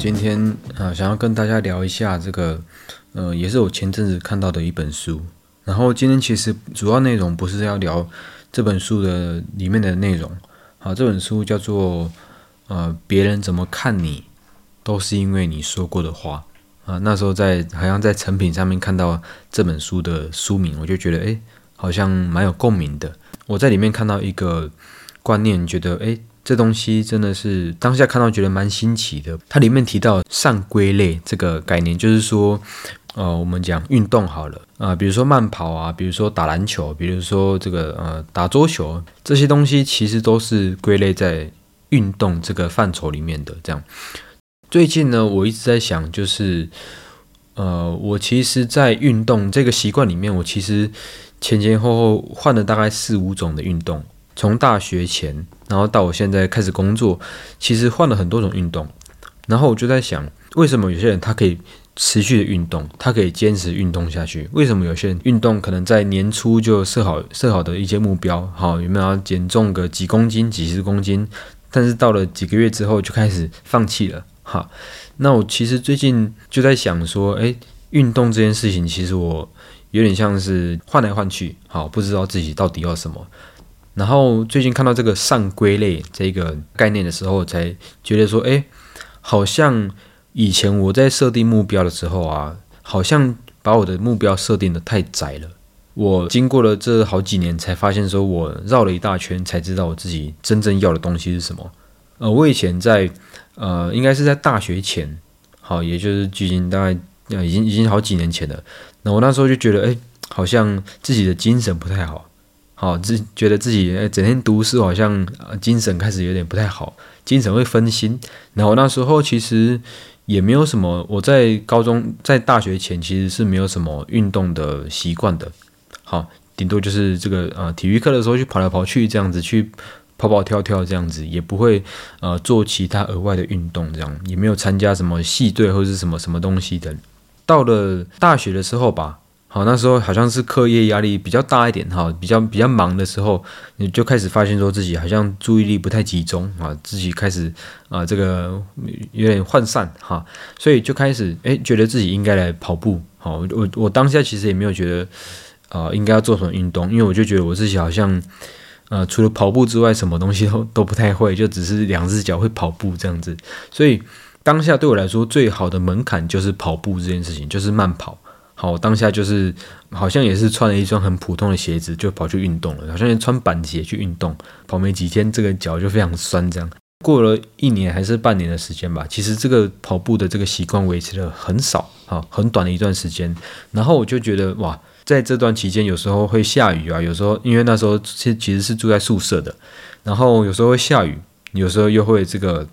今天啊，想要跟大家聊一下这个，呃，也是我前阵子看到的一本书。然后今天其实主要内容不是要聊这本书的里面的内容，好，这本书叫做呃，别人怎么看你，都是因为你说过的话啊。那时候在好像在成品上面看到这本书的书名，我就觉得诶，好像蛮有共鸣的。我在里面看到一个观念，觉得诶。这东西真的是当下看到觉得蛮新奇的。它里面提到上归类这个概念，就是说，呃，我们讲运动好了啊，比如说慢跑啊，比如说打篮球，比如说这个呃打桌球，这些东西其实都是归类在运动这个范畴里面的。这样，最近呢，我一直在想，就是呃，我其实，在运动这个习惯里面，我其实前前后后换了大概四五种的运动。从大学前，然后到我现在开始工作，其实换了很多种运动。然后我就在想，为什么有些人他可以持续的运动，他可以坚持运动下去？为什么有些人运动可能在年初就设好设好的一些目标，好有没有要减重个几公斤、几十公斤？但是到了几个月之后就开始放弃了。哈，那我其实最近就在想说，诶，运动这件事情，其实我有点像是换来换去，好，不知道自己到底要什么。然后最近看到这个上归类这个概念的时候，才觉得说，哎，好像以前我在设定目标的时候啊，好像把我的目标设定的太窄了。我经过了这好几年，才发现说我绕了一大圈，才知道我自己真正要的东西是什么。呃，我以前在呃，应该是在大学前，好，也就是距今大概呃，已经已经好几年前了。那我那时候就觉得，哎，好像自己的精神不太好。好，自觉得自己整天读书，好像精神开始有点不太好，精神会分心。然后那时候其实也没有什么，我在高中、在大学前其实是没有什么运动的习惯的。好，顶多就是这个呃体育课的时候去跑来跑去这样子，去跑跑跳跳这样子，也不会呃做其他额外的运动，这样也没有参加什么系队或者是什么什么东西的。到了大学的时候吧。好，那时候好像是课业压力比较大一点，哈，比较比较忙的时候，你就开始发现说自己好像注意力不太集中啊，自己开始啊这个有点涣散哈，所以就开始哎觉得自己应该来跑步，好，我我当下其实也没有觉得啊应该要做什么运动，因为我就觉得我自己好像呃除了跑步之外，什么东西都 都不太会，就只是两只脚会跑步这样子，所以当下对我来说最好的门槛就是跑步这件事情，就是慢跑。好，当下就是好像也是穿了一双很普通的鞋子就跑去运动了，好像穿板鞋去运动，跑没几天这个脚就非常酸。这样过了一年还是半年的时间吧，其实这个跑步的这个习惯维持了很少，好，很短的一段时间。然后我就觉得哇，在这段期间有时候会下雨啊，有时候因为那时候其其实是住在宿舍的，然后有时候会下雨，有时候又会这个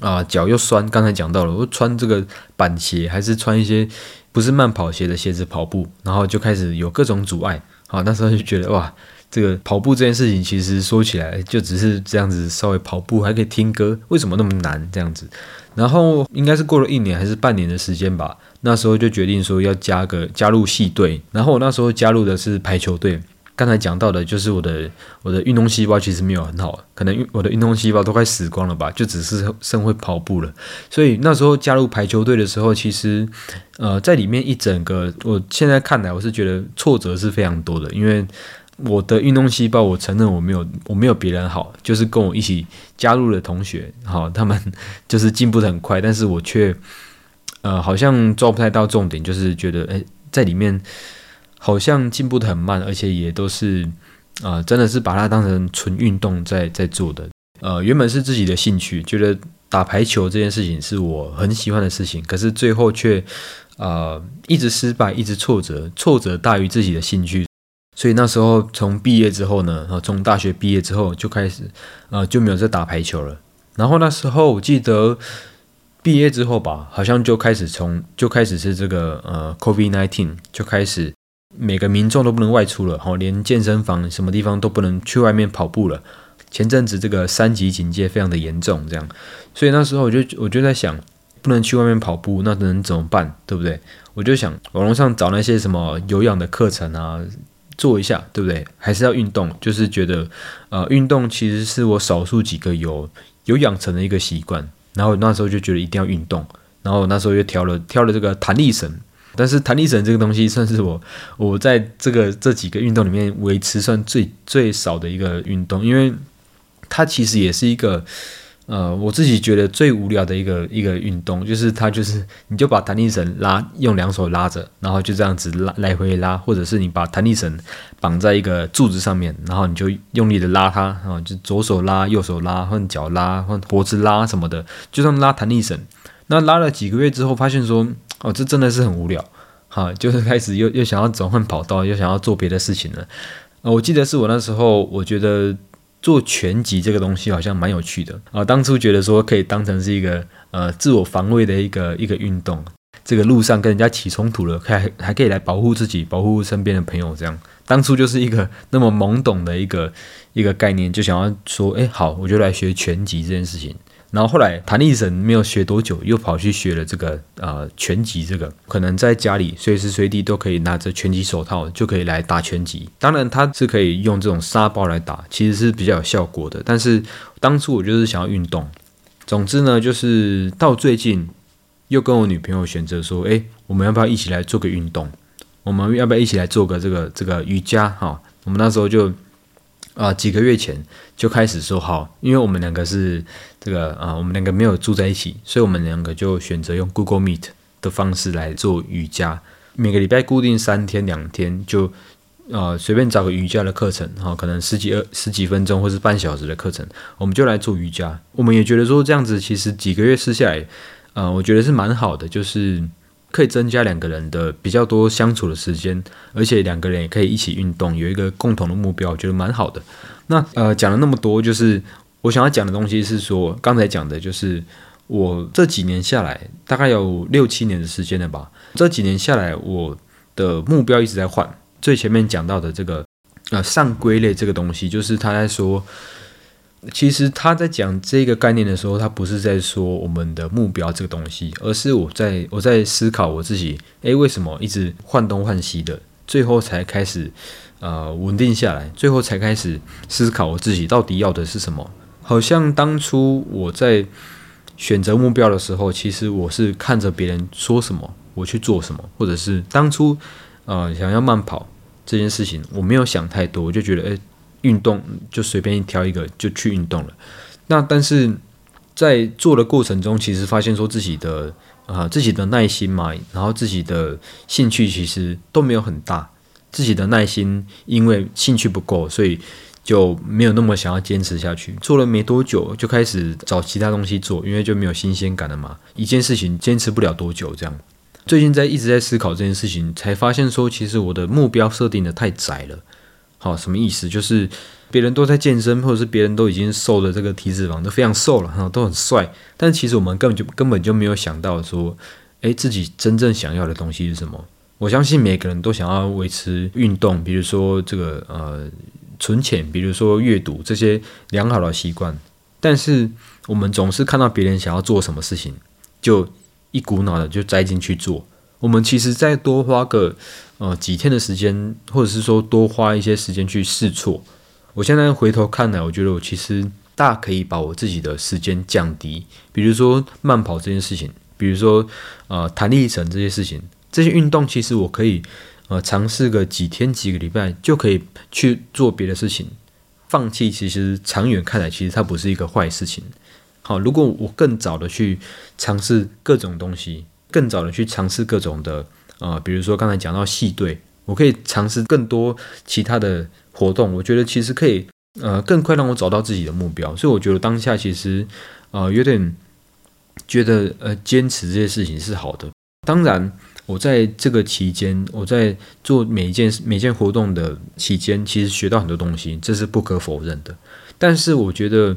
啊脚又酸。刚才讲到了，我穿这个板鞋还是穿一些。不是慢跑鞋的鞋子跑步，然后就开始有各种阻碍。好，那时候就觉得哇，这个跑步这件事情其实说起来就只是这样子，稍微跑步还可以听歌，为什么那么难这样子？然后应该是过了一年还是半年的时间吧，那时候就决定说要加个加入系队，然后我那时候加入的是排球队。刚才讲到的，就是我的我的运动细胞其实没有很好，可能我的运动细胞都快死光了吧，就只是剩会跑步了。所以那时候加入排球队的时候，其实呃在里面一整个，我现在看来我是觉得挫折是非常多的，因为我的运动细胞，我承认我没有我没有别人好，就是跟我一起加入的同学，好，他们就是进步的很快，但是我却呃好像抓不太到重点，就是觉得诶，在里面。好像进步的很慢，而且也都是，啊，真的是把它当成纯运动在在做的。呃，原本是自己的兴趣，觉得打排球这件事情是我很喜欢的事情，可是最后却，啊，一直失败，一直挫折，挫折大于自己的兴趣。所以那时候从毕业之后呢，啊，从大学毕业之后就开始，呃，就没有再打排球了。然后那时候我记得毕业之后吧，好像就开始从就开始是这个呃，COVID nineteen 就开始。每个民众都不能外出了，哈，连健身房什么地方都不能去外面跑步了。前阵子这个三级警戒非常的严重，这样，所以那时候我就我就在想，不能去外面跑步，那能怎么办？对不对？我就想网络上找那些什么有氧的课程啊，做一下，对不对？还是要运动，就是觉得，呃，运动其实是我少数几个有有养成的一个习惯。然后那时候就觉得一定要运动，然后那时候又挑了挑了这个弹力绳，但是弹力绳这个东西算是我我在这个这几个运动里面维持算最最少的一个运动，因为它其实也是一个。呃，我自己觉得最无聊的一个一个运动，就是它就是你就把弹力绳拉，用两手拉着，然后就这样子拉来回拉，或者是你把弹力绳绑在一个柱子上面，然后你就用力的拉它，啊，就左手拉，右手拉，换脚拉，换脖子拉什么的，就这样拉弹力绳。那拉了几个月之后，发现说，哦，这真的是很无聊，哈，就是开始又又想要转换跑道，又想要做别的事情了。呃，我记得是我那时候，我觉得。做拳击这个东西好像蛮有趣的啊！当初觉得说可以当成是一个呃自我防卫的一个一个运动，这个路上跟人家起冲突了，还还可以来保护自己，保护身边的朋友。这样当初就是一个那么懵懂的一个一个概念，就想要说，哎，好，我就来学拳击这件事情。然后后来弹力绳没有学多久，又跑去学了这个呃拳击，这个可能在家里随时随地都可以拿着拳击手套就可以来打拳击。当然它是可以用这种沙包来打，其实是比较有效果的。但是当初我就是想要运动。总之呢，就是到最近又跟我女朋友选择说，哎，我们要不要一起来做个运动？我们要不要一起来做个这个这个瑜伽？哈，我们那时候就。啊，几个月前就开始说好，因为我们两个是这个啊，我们两个没有住在一起，所以我们两个就选择用 Google Meet 的方式来做瑜伽。每个礼拜固定三天两天，就呃随便找个瑜伽的课程，哈，可能十几二十几分钟或是半小时的课程，我们就来做瑜伽。我们也觉得说这样子其实几个月试下来，呃，我觉得是蛮好的，就是。可以增加两个人的比较多相处的时间，而且两个人也可以一起运动，有一个共同的目标，我觉得蛮好的。那呃讲了那么多，就是我想要讲的东西是说，刚才讲的就是我这几年下来，大概有六七年的时间了吧。这几年下来，我的目标一直在换。最前面讲到的这个呃上归类这个东西，就是他在说。其实他在讲这个概念的时候，他不是在说我们的目标这个东西，而是我在我在思考我自己，诶，为什么一直换东换西的，最后才开始呃稳定下来，最后才开始思考我自己到底要的是什么。好像当初我在选择目标的时候，其实我是看着别人说什么，我去做什么，或者是当初呃想要慢跑这件事情，我没有想太多，我就觉得诶。运动就随便挑一个就去运动了，那但是在做的过程中，其实发现说自己的啊自己的耐心嘛，然后自己的兴趣其实都没有很大，自己的耐心因为兴趣不够，所以就没有那么想要坚持下去。做了没多久就开始找其他东西做，因为就没有新鲜感了嘛。一件事情坚持不了多久，这样。最近在一直在思考这件事情，才发现说其实我的目标设定的太窄了。好，什么意思？就是别人都在健身，或者是别人都已经瘦的这个体脂肪都非常瘦了，哈，都很帅。但其实我们根本就根本就没有想到说，诶，自己真正想要的东西是什么？我相信每个人都想要维持运动，比如说这个呃存钱，比如说阅读这些良好的习惯。但是我们总是看到别人想要做什么事情，就一股脑的就栽进去做。我们其实再多花个呃几天的时间，或者是说多花一些时间去试错。我现在回头看来，我觉得我其实大可以把我自己的时间降低。比如说慢跑这件事情，比如说呃弹力绳这些事情，这些运动其实我可以呃尝试个几天几个礼拜就可以去做别的事情。放弃其实长远看来，其实它不是一个坏事情。好，如果我更早的去尝试各种东西。更早的去尝试各种的，呃，比如说刚才讲到系队，我可以尝试更多其他的活动。我觉得其实可以，呃，更快让我找到自己的目标。所以我觉得当下其实，呃，有点觉得，呃，坚持这些事情是好的。当然，我在这个期间，我在做每一件每件活动的期间，其实学到很多东西，这是不可否认的。但是我觉得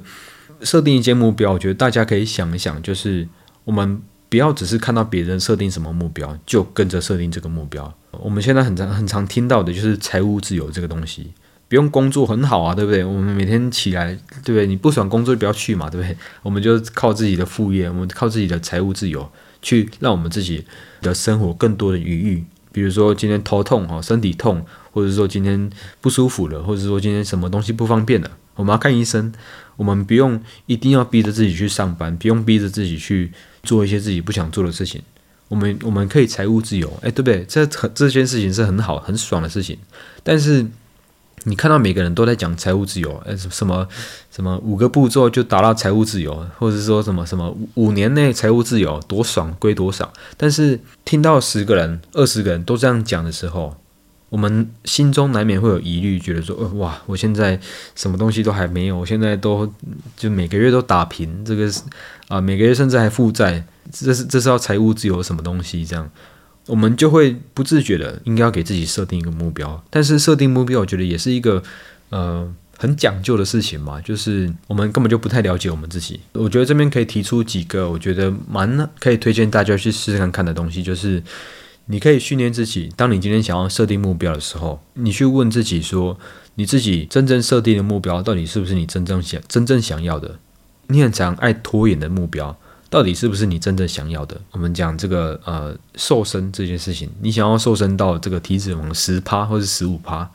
设定一些目标，我觉得大家可以想一想，就是我们。不要只是看到别人设定什么目标就跟着设定这个目标。我们现在很常很常听到的就是财务自由这个东西，不用工作很好啊，对不对？我们每天起来，对不对？你不想工作就不要去嘛，对不对？我们就靠自己的副业，我们靠自己的财务自由，去让我们自己的生活更多的余裕。比如说今天头痛哈，身体痛，或者说今天不舒服了，或者说今天什么东西不方便了，我们要看医生。我们不用一定要逼着自己去上班，不用逼着自己去做一些自己不想做的事情。我们我们可以财务自由，哎，对不对？这这件事情是很好很爽的事情。但是你看到每个人都在讲财务自由，哎，什么什么五个步骤就达到财务自由，或者说什么什么五年内财务自由多爽归多少？但是听到十个人、二十个人都这样讲的时候，我们心中难免会有疑虑，觉得说，呃，哇，我现在什么东西都还没有，我现在都就每个月都打平，这个是啊，每个月甚至还负债，这是这是要财务自由什么东西？这样，我们就会不自觉的应该要给自己设定一个目标。但是设定目标，我觉得也是一个呃很讲究的事情嘛，就是我们根本就不太了解我们自己。我觉得这边可以提出几个我觉得蛮可以推荐大家去试试看看的东西，就是。你可以训练自己，当你今天想要设定目标的时候，你去问自己说，你自己真正设定的目标到底是不是你真正想、真正想要的？你很常爱拖延的目标，到底是不是你真正想要的？我们讲这个呃瘦身这件事情，你想要瘦身到这个体脂肪十趴或是十五趴，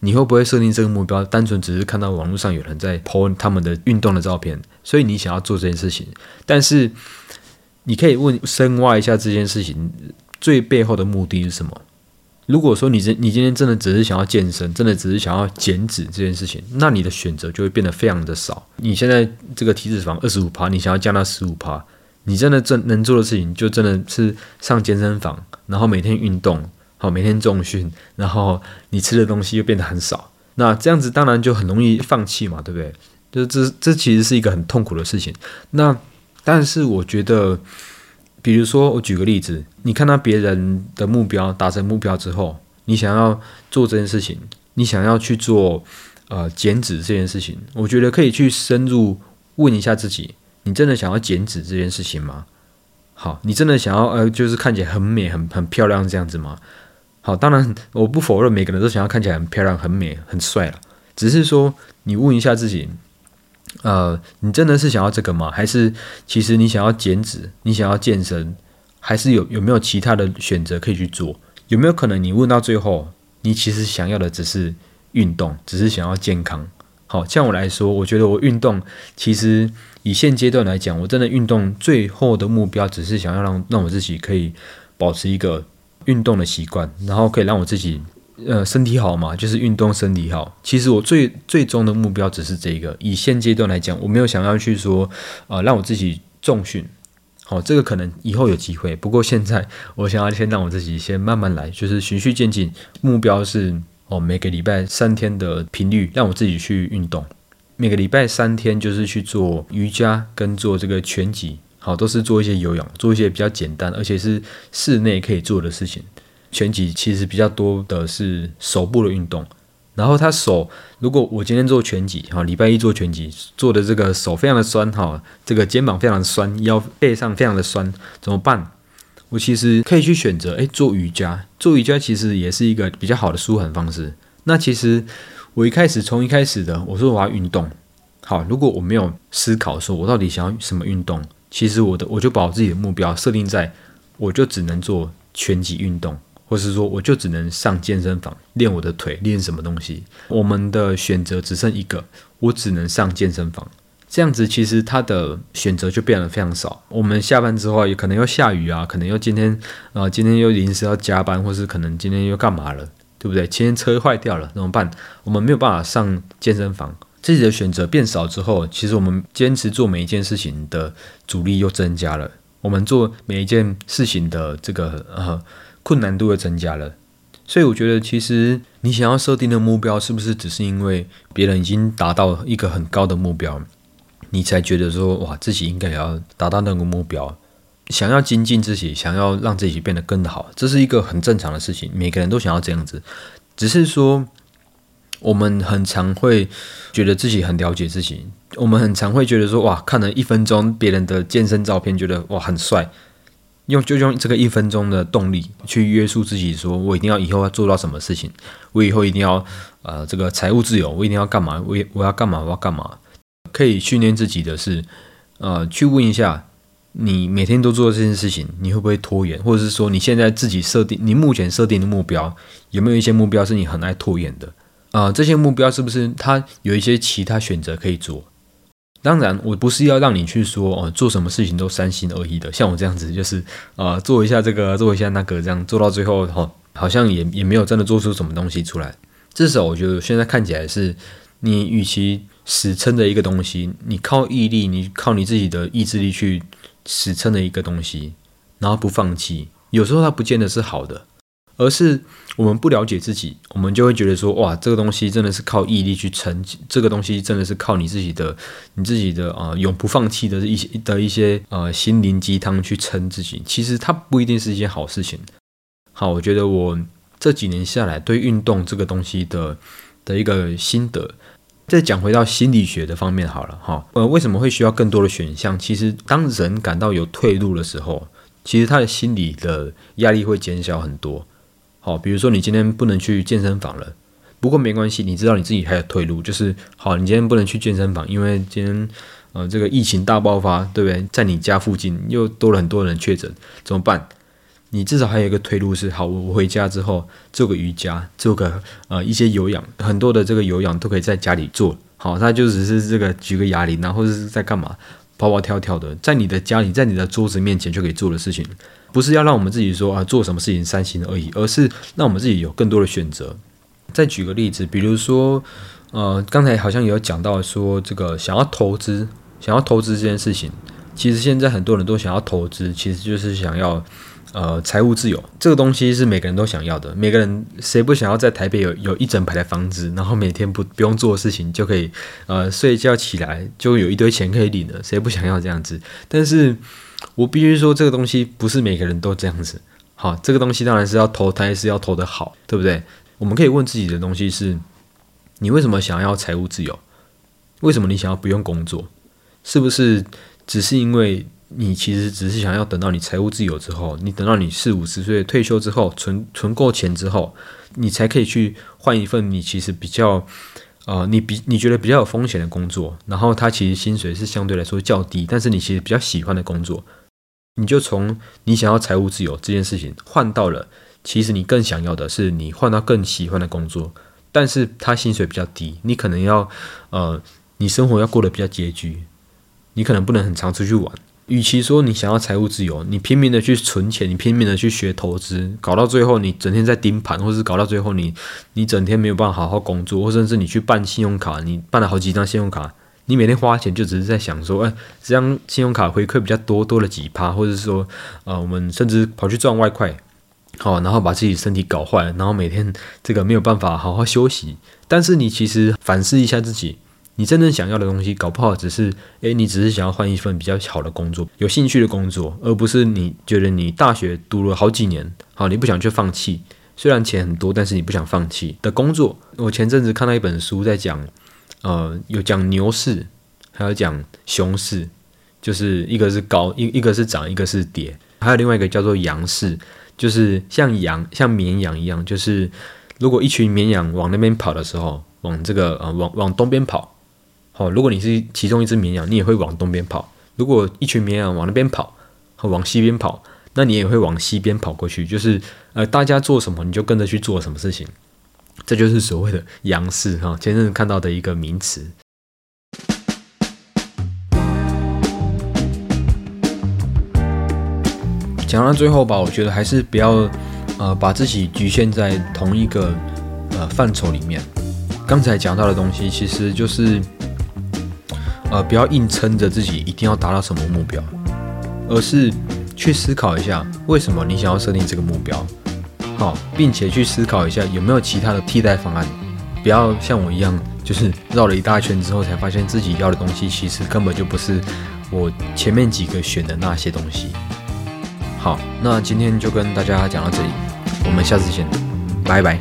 你会不会设定这个目标？单纯只是看到网络上有人在 po 他们的运动的照片，所以你想要做这件事情？但是你可以问深挖一下这件事情。最背后的目的是什么？如果说你真你今天真的只是想要健身，真的只是想要减脂这件事情，那你的选择就会变得非常的少。你现在这个体脂肪二十五趴，你想要降到十五趴，你真的真能做的事情就真的是上健身房，然后每天运动，好每天重训，然后你吃的东西又变得很少。那这样子当然就很容易放弃嘛，对不对？就是这这其实是一个很痛苦的事情。那但是我觉得。比如说，我举个例子，你看到别人的目标达成目标之后，你想要做这件事情，你想要去做呃减脂这件事情，我觉得可以去深入问一下自己：你真的想要减脂这件事情吗？好，你真的想要呃，就是看起来很美、很很漂亮这样子吗？好，当然我不否认每个人都想要看起来很漂亮、很美、很帅了，只是说你问一下自己。呃，你真的是想要这个吗？还是其实你想要减脂，你想要健身，还是有有没有其他的选择可以去做？有没有可能你问到最后，你其实想要的只是运动，只是想要健康？好像我来说，我觉得我运动，其实以现阶段来讲，我真的运动最后的目标，只是想要让让我自己可以保持一个运动的习惯，然后可以让我自己。呃，身体好嘛，就是运动身体好。其实我最最终的目标只是这个。以现阶段来讲，我没有想要去说，呃，让我自己重训。好，这个可能以后有机会。不过现在，我想要先让我自己先慢慢来，就是循序渐进。目标是哦，每个礼拜三天的频率，让我自己去运动。每个礼拜三天就是去做瑜伽跟做这个拳击，好，都是做一些有氧，做一些比较简单，而且是室内可以做的事情。拳击其实比较多的是手部的运动，然后他手，如果我今天做拳击，哈，礼拜一做拳击，做的这个手非常的酸，哈，这个肩膀非常的酸，腰背上非常的酸，怎么办？我其实可以去选择，诶，做瑜伽，做瑜伽其实也是一个比较好的舒缓方式。那其实我一开始从一开始的，我说我要运动，好，如果我没有思考说我到底想要什么运动，其实我的我就把我自己的目标设定在，我就只能做拳击运动。或是说，我就只能上健身房练我的腿，练什么东西？我们的选择只剩一个，我只能上健身房。这样子，其实他的选择就变得非常少。我们下班之后，也可能要下雨啊，可能又今天啊，今天又临时要加班，或是可能今天又干嘛了，对不对？今天车坏掉了，怎么办？我们没有办法上健身房。自己的选择变少之后，其实我们坚持做每一件事情的阻力又增加了。我们做每一件事情的这个呃。困难度又增加了，所以我觉得，其实你想要设定的目标，是不是只是因为别人已经达到一个很高的目标，你才觉得说，哇，自己应该也要达到那个目标，想要精进自己，想要让自己变得更好，这是一个很正常的事情，每个人都想要这样子，只是说，我们很常会觉得自己很了解自己，我们很常会觉得说，哇，看了一分钟别人的健身照片，觉得哇很帅。用就用这个一分钟的动力去约束自己，说我一定要以后要做到什么事情，我以后一定要呃这个财务自由，我一定要干嘛？我我要干嘛？我要干嘛？可以训练自己的是，呃，去问一下你每天都做这件事情，你会不会拖延？或者是说，你现在自己设定，你目前设定的目标，有没有一些目标是你很爱拖延的？啊，这些目标是不是它有一些其他选择可以做？当然，我不是要让你去说哦，做什么事情都三心二意的，像我这样子，就是啊，做一下这个，做一下那个，这样做到最后哈，好像也也没有真的做出什么东西出来。至少我觉得现在看起来是，你与其死撑的一个东西，你靠毅力，你靠你自己的意志力去。死撑的一个东西，然后不放弃，有时候它不见得是好的，而是我们不了解自己，我们就会觉得说，哇，这个东西真的是靠毅力去撑，这个东西真的是靠你自己的、你自己的啊，永不放弃的一些的一些呃心灵鸡汤去撑自己。其实它不一定是一件好事情。好，我觉得我这几年下来对运动这个东西的的一个心得。再讲回到心理学的方面好了哈，呃，为什么会需要更多的选项？其实当人感到有退路的时候，其实他的心理的压力会减小很多。好，比如说你今天不能去健身房了，不过没关系，你知道你自己还有退路，就是好，你今天不能去健身房，因为今天呃这个疫情大爆发，对不对？在你家附近又多了很多人确诊，怎么办？你至少还有一个退路是好，我回家之后做个瑜伽，做个呃一些有氧，很多的这个有氧都可以在家里做。好，那就只是这个举个哑铃，然后是在干嘛，跑跑跳跳的，在你的家里，在你的桌子面前就可以做的事情，不是要让我们自己说啊做什么事情三心二意，而是让我们自己有更多的选择。再举个例子，比如说呃刚才好像有讲到说这个想要投资，想要投资这件事情，其实现在很多人都想要投资，其实就是想要。呃，财务自由这个东西是每个人都想要的。每个人谁不想要在台北有有一整排的房子，然后每天不不用做的事情就可以，呃，睡觉起来就有一堆钱可以领的？谁不想要这样子？但是我必须说，这个东西不是每个人都这样子。好，这个东西当然是要投胎，是要投的好，对不对？我们可以问自己的东西是：你为什么想要财务自由？为什么你想要不用工作？是不是只是因为？你其实只是想要等到你财务自由之后，你等到你四五十岁退休之后，存存够钱之后，你才可以去换一份你其实比较，呃，你比你觉得比较有风险的工作，然后它其实薪水是相对来说较低，但是你其实比较喜欢的工作，你就从你想要财务自由这件事情换到了，其实你更想要的是你换到更喜欢的工作，但是它薪水比较低，你可能要，呃，你生活要过得比较拮据，你可能不能很常出去玩。与其说你想要财务自由，你拼命的去存钱，你拼命的去学投资，搞到最后你整天在盯盘，或是搞到最后你你整天没有办法好好工作，或者是你去办信用卡，你办了好几张信用卡，你每天花钱就只是在想说，哎，这张信用卡回馈比较多，多了几趴，或者是说，呃，我们甚至跑去赚外快，好，然后把自己身体搞坏，然后每天这个没有办法好好休息。但是你其实反思一下自己。你真正想要的东西，搞不好只是，诶，你只是想要换一份比较好的工作，有兴趣的工作，而不是你觉得你大学读了好几年，好，你不想去放弃，虽然钱很多，但是你不想放弃的工作。我前阵子看到一本书，在讲，呃，有讲牛市，还有讲熊市，就是一个是高，一一个是涨，一个是跌，还有另外一个叫做羊市，就是像羊，像绵羊一样，就是如果一群绵羊往那边跑的时候，往这个呃，往往东边跑。好，如果你是其中一只绵羊，你也会往东边跑；如果一群绵羊往那边跑，和往西边跑，那你也会往西边跑过去。就是呃，大家做什么，你就跟着去做什么事情。这就是所谓的羊市哈，前阵子看到的一个名词。讲到最后吧，我觉得还是不要呃把自己局限在同一个呃范畴里面。刚才讲到的东西，其实就是。呃，不要硬撑着自己一定要达到什么目标，而是去思考一下为什么你想要设定这个目标，好，并且去思考一下有没有其他的替代方案。不要像我一样，就是绕了一大圈之后才发现自己要的东西其实根本就不是我前面几个选的那些东西。好，那今天就跟大家讲到这里，我们下次见，拜拜。